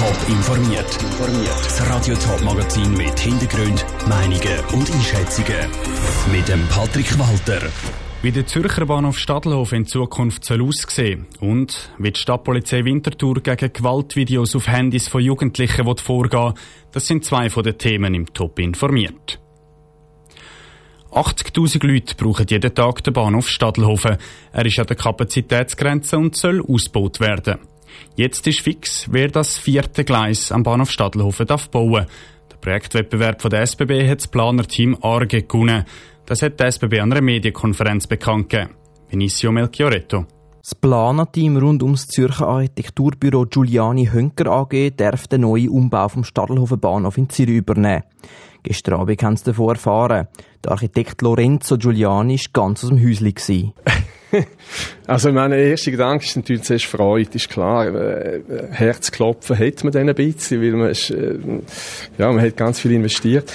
Top informiert. Das Radio Top Magazin mit Hintergrund, Meinungen und Einschätzungen mit dem Patrick Walter. Wie der Zürcher Bahnhof Stadelhof in Zukunft soll aussehen und wie die Stadtpolizei Winterthur gegen Gewaltvideos auf Handys von Jugendlichen vorgehen das sind zwei von den Themen im Top informiert. 80.000 Leute brauchen jeden Tag den Bahnhof Stadelhofen. Er ist an der Kapazitätsgrenze und soll ausgebaut werden. Jetzt ist fix, wer das vierte Gleis am Bahnhof Stadelhofen darf bauen. Der Projektwettbewerb von der SBB hat das Planerteam Arge gewonnen. Das hat die SBB an einer Medienkonferenz bekannt gegeben. Vinicio Melchioretto. Das Planerteam rund ums Zürcher Architekturbüro Giuliani Hönker AG darf den neuen Umbau vom Stadelhofen Bahnhof in Zürich übernehmen. Gestern Abend haben sie davon erfahren. Der Architekt Lorenzo Giuliani war ganz aus dem Häuschen. also mein erster Gedanke ist natürlich zuerst Freude, ist klar. Äh, Herzklopfen hat man dann ein bisschen, weil man, ist, äh, ja, man hat ganz viel investiert.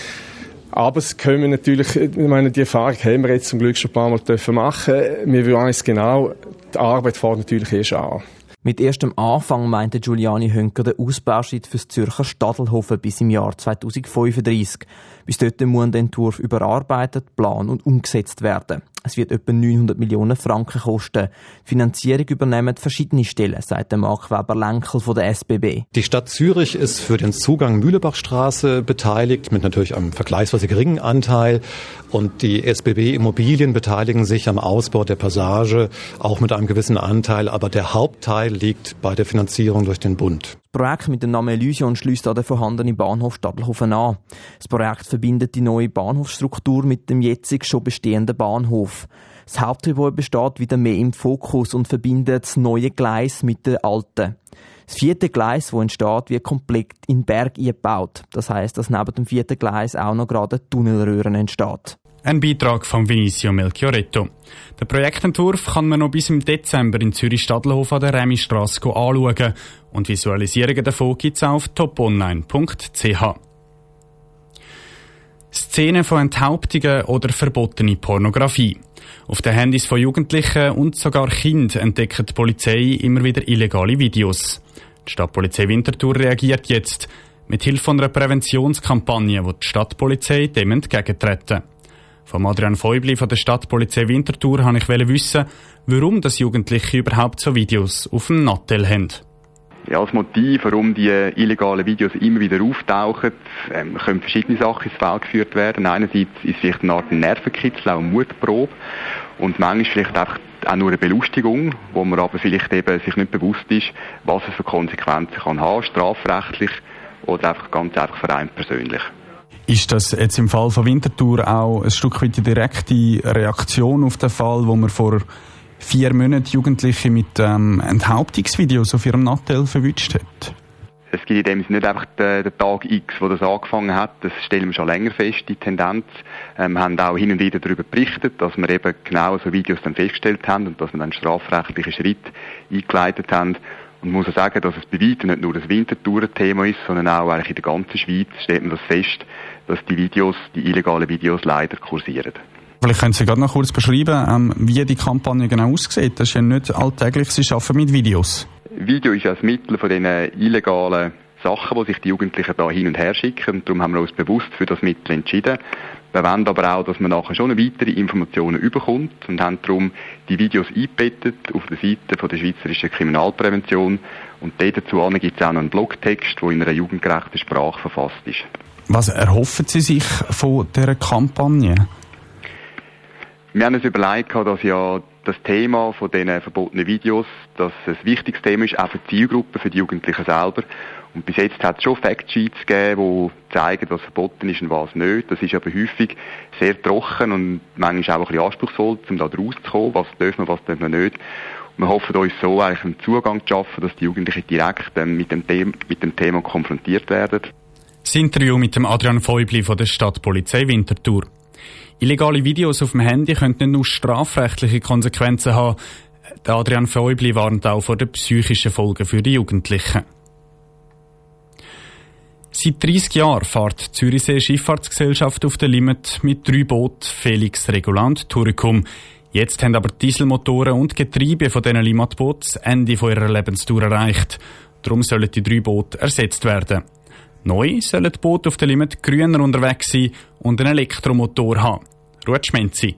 Aber es können natürlich, ich meine, die Erfahrung haben wir jetzt zum Glück schon ein paar Mal dürfen machen. Wir wissen genau, die Arbeit fährt natürlich erst an. Mit erstem Anfang meinte Giuliani Hönker den Ausbauschritt fürs Zürcher Stadelhofen bis im Jahr 2035. Bis dort muss der Entwurf überarbeitet, plan und umgesetzt werden. Es wird etwa 900 Millionen Franken kosten. Die Finanzierung übernehmen verschiedene Stellen, sagt der Mark Weber Lenkel von der SBB. Die Stadt Zürich ist für den Zugang Mühlebachstraße beteiligt, mit natürlich einem vergleichsweise geringen Anteil. Und die SBB Immobilien beteiligen sich am Ausbau der Passage, auch mit einem gewissen Anteil. Aber der Hauptteil liegt bei der Finanzierung durch den Bund. Das Projekt mit dem Namen Elysion schließt an den vorhandenen Bahnhof Stadelhofen an. Das Projekt verbindet die neue Bahnhofsstruktur mit dem jetzt schon bestehenden Bahnhof. Das Hauptgebäude besteht wieder mehr im Fokus und verbindet das neue Gleis mit dem alten. Das vierte Gleis, das entsteht, wird komplett in den Berg eingebaut. Das heißt, dass neben dem vierten Gleis auch noch gerade Tunnelröhren entsteht. Ein Beitrag von Vinicio Melchioretto. Den Projektentwurf kann man noch bis im Dezember in Zürich-Stadelhof an der Remistrasse anschauen und Visualisierungen davon gibt es auf toponline.ch. Szenen von Enthauptungen oder verbotene Pornografie. Auf den Handys von Jugendlichen und sogar Kindern entdeckt die Polizei immer wieder illegale Videos. Die Stadtpolizei Winterthur reagiert jetzt mit Hilfe einer Präventionskampagne, wo die Stadtpolizei dem entgegentreten. Von Adrian Feubli von der Stadtpolizei Winterthur habe ich wissen, warum das Jugendliche überhaupt so Videos auf dem Nattel haben. Ja, als Motiv, warum die illegalen Videos immer wieder auftauchen, ähm, können verschiedene Sachen ins Feld geführt werden. Einerseits ist es vielleicht eine Art Nervenkitzel, auch eine Mutprobe. Und manchmal vielleicht auch nur eine Belustigung, wo man aber vielleicht eben sich nicht bewusst ist, was es für Konsequenzen kann haben, strafrechtlich oder einfach ganz einfach für einen persönlich. Ist das jetzt im Fall von Winterthur auch ein Stück weit die direkte Reaktion auf den Fall, wo man vor vier Monaten Jugendliche mit ähm, Enthauptungsvideos auf ihrem Nattel verwünscht hat? Es gibt in dem Sinne nicht einfach den, Tag X, wo das angefangen hat. Das stellen wir schon länger fest, die Tendenz. Ähm, wir haben auch hin und wieder darüber berichtet, dass wir eben genau so Videos dann festgestellt haben und dass wir dann strafrechtliche Schritte eingeleitet haben. Und muss auch sagen, dass es bei weitem nicht nur das Wintertouren-Thema ist, sondern auch eigentlich in der ganzen Schweiz stellt man das fest, dass die Videos, die illegalen Videos leider kursieren. Vielleicht können Sie gerade noch kurz beschreiben, ähm, wie die Kampagne genau aussieht. Das ist ja nicht alltäglich, Sie arbeiten mit Videos. Video ist ja das Mittel von diesen illegalen Sachen, die sich die Jugendlichen da hin und her schicken. Und darum haben wir uns bewusst für das Mittel entschieden. Wir wollen aber auch, dass man nachher schon weitere Informationen überkommt und haben darum die Videos eingebettet auf der Seite von der Schweizerischen Kriminalprävention. Und dazu gibt es auch noch einen Blogtext, der in einer jugendgerechten Sprache verfasst ist. Was erhoffen Sie sich von dieser Kampagne? Wir haben uns überlegt, dass ja das Thema von diesen verbotenen Videos, dass es ein wichtiges Thema ist, auch für die Zielgruppe, für die Jugendlichen selber. Und bis jetzt hat es schon Factsheets gegeben, die zeigen, was verboten ist und was nicht. Das ist aber häufig sehr trocken und manchmal auch ein bisschen anspruchsvoll, um da rauszukommen, was dürfen wir, was dürfen wir nicht. Und wir hoffen uns so eigentlich einen Zugang zu schaffen, dass die Jugendlichen direkt ähm, mit, dem Thema, mit dem Thema konfrontiert werden. Das Interview mit dem Adrian Feubli von der Stadtpolizei Winterthur. Illegale Videos auf dem Handy können nicht nur strafrechtliche Konsequenzen haben. Adrian Feubli warnt auch vor den psychischen Folgen für die Jugendlichen. Seit 30 Jahren fährt die Zürichsee Schifffahrtsgesellschaft auf der Limit mit drei Booten Felix, Regulant, Turicum. Jetzt haben aber Dieselmotoren und Getriebe von diesen Limatboots das Ende ihrer Lebensdauer erreicht. Darum sollen die drei Boote ersetzt werden. Neu sollen die Boote auf der Limit grüner unterwegs sein und einen Elektromotor haben. Ruth Schmenzi.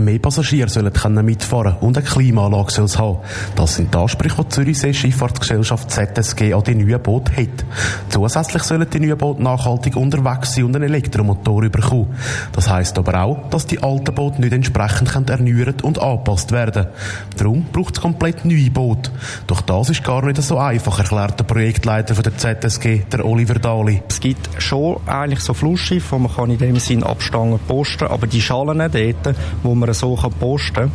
Mehr Passagiere sollen können mitfahren und eine Klimaanlage soll es haben. Das sind die Ansprüche, die Zürichsee Schifffahrtsgesellschaft ZSG an die neuen Boote hat. Zusätzlich sollen die neuen Boote nachhaltig unterwegs sein und einen Elektromotor bekommen. Das heisst aber auch, dass die alten Boote nicht entsprechend erneuert und angepasst werden Darum braucht es komplett neue Boote. Doch das ist gar nicht so einfach, erklärt der Projektleiter von der ZSG, der Oliver Dali. Es gibt schon eigentlich so Flussschiffe, die man in dem Sinn abstangen posten, aber die Schalen dort, wo man man so posten kann,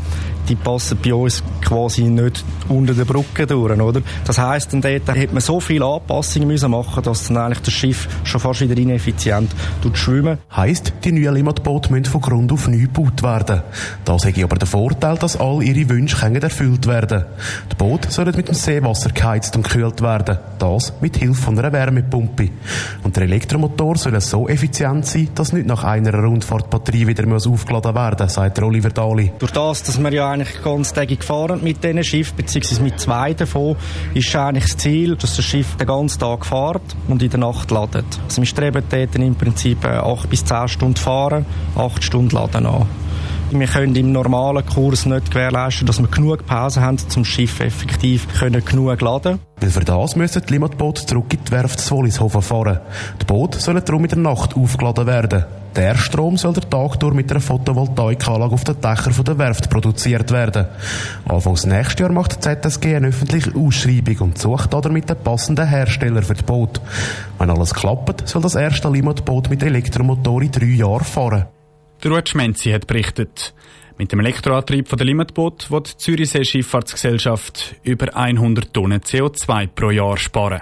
die passen bei uns quasi nicht unter der Brücke durch, oder? Das heisst, dann dort hat man so viele Anpassungen müssen machen, dass dann eigentlich das Schiff schon fast wieder ineffizient schwimmen. Heisst, die neuen Limmatboote müssen von Grund auf neu gebaut werden. Das hat aber den Vorteil, dass all ihre Wünsche können erfüllt werden. Die Boote sollen mit dem Seewasser geheizt und gekühlt werden. Das mit Hilfe von einer Wärmepumpe. Und der Elektromotor soll so effizient sein, dass nicht nach einer Rundfahrt Batterie wieder aufgeladen werden muss, sagt Oliver Dali. Durch das, dass wir ja eigentlich ganztägig gefahren mit diesen Schiff, beziehungsweise mit zwei davon, ist eigentlich das Ziel, dass das Schiff den ganzen Tag fährt und in der Nacht ladet. Also wir streben dort im Prinzip äh, acht bis zehn Stunden fahren, acht Stunden laden an. Wir können im normalen Kurs nicht gewährleisten, dass wir genug Pause haben, zum Schiff effektiv können genug laden Weil für das müssen die Limmatboote zurück in die Werft Zwollishofen fahren. Die Boote sollen darum in der Nacht aufgeladen werden. Der Strom soll der Tag durch mit einer Photovoltaikanlage auf den Dächern der Werft produziert werden. Anfangs nächstes Jahr macht die ZSG eine öffentliche Ausschreibung und sucht damit den passenden Hersteller für das Boot. Wenn alles klappt, soll das erste Limmatboot mit Elektromotor in drei Jahren fahren. Der Ruud Schmenzi hat berichtet. Mit dem Elektroantrieb von der Limitboot wird die Zürichsee Schifffahrtsgesellschaft über 100 Tonnen CO2 pro Jahr sparen.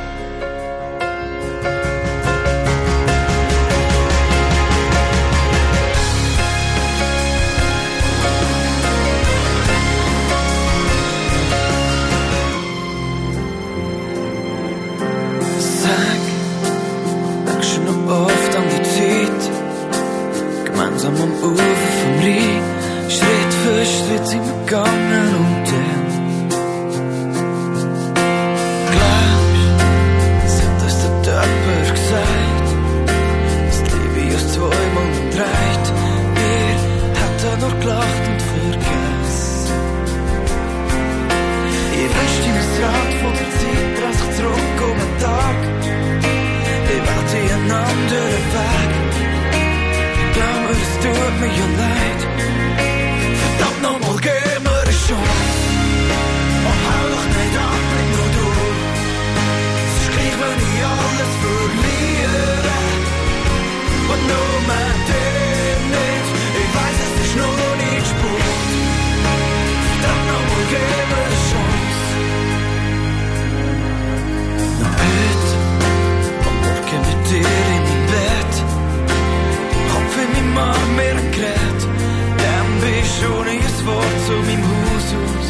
zu meinem Haus aus.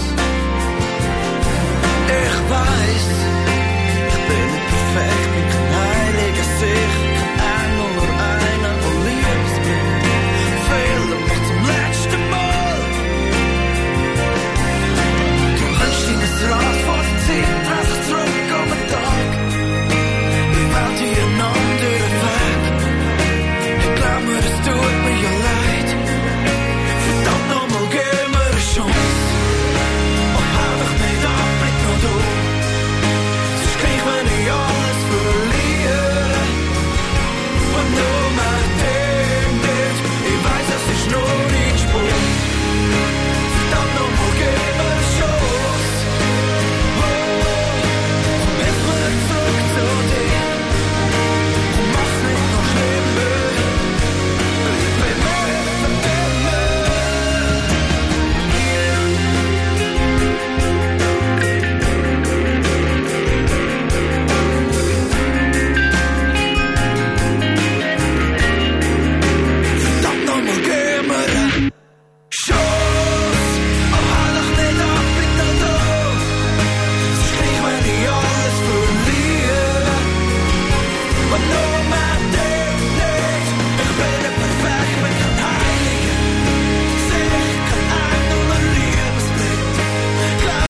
Ich weiß,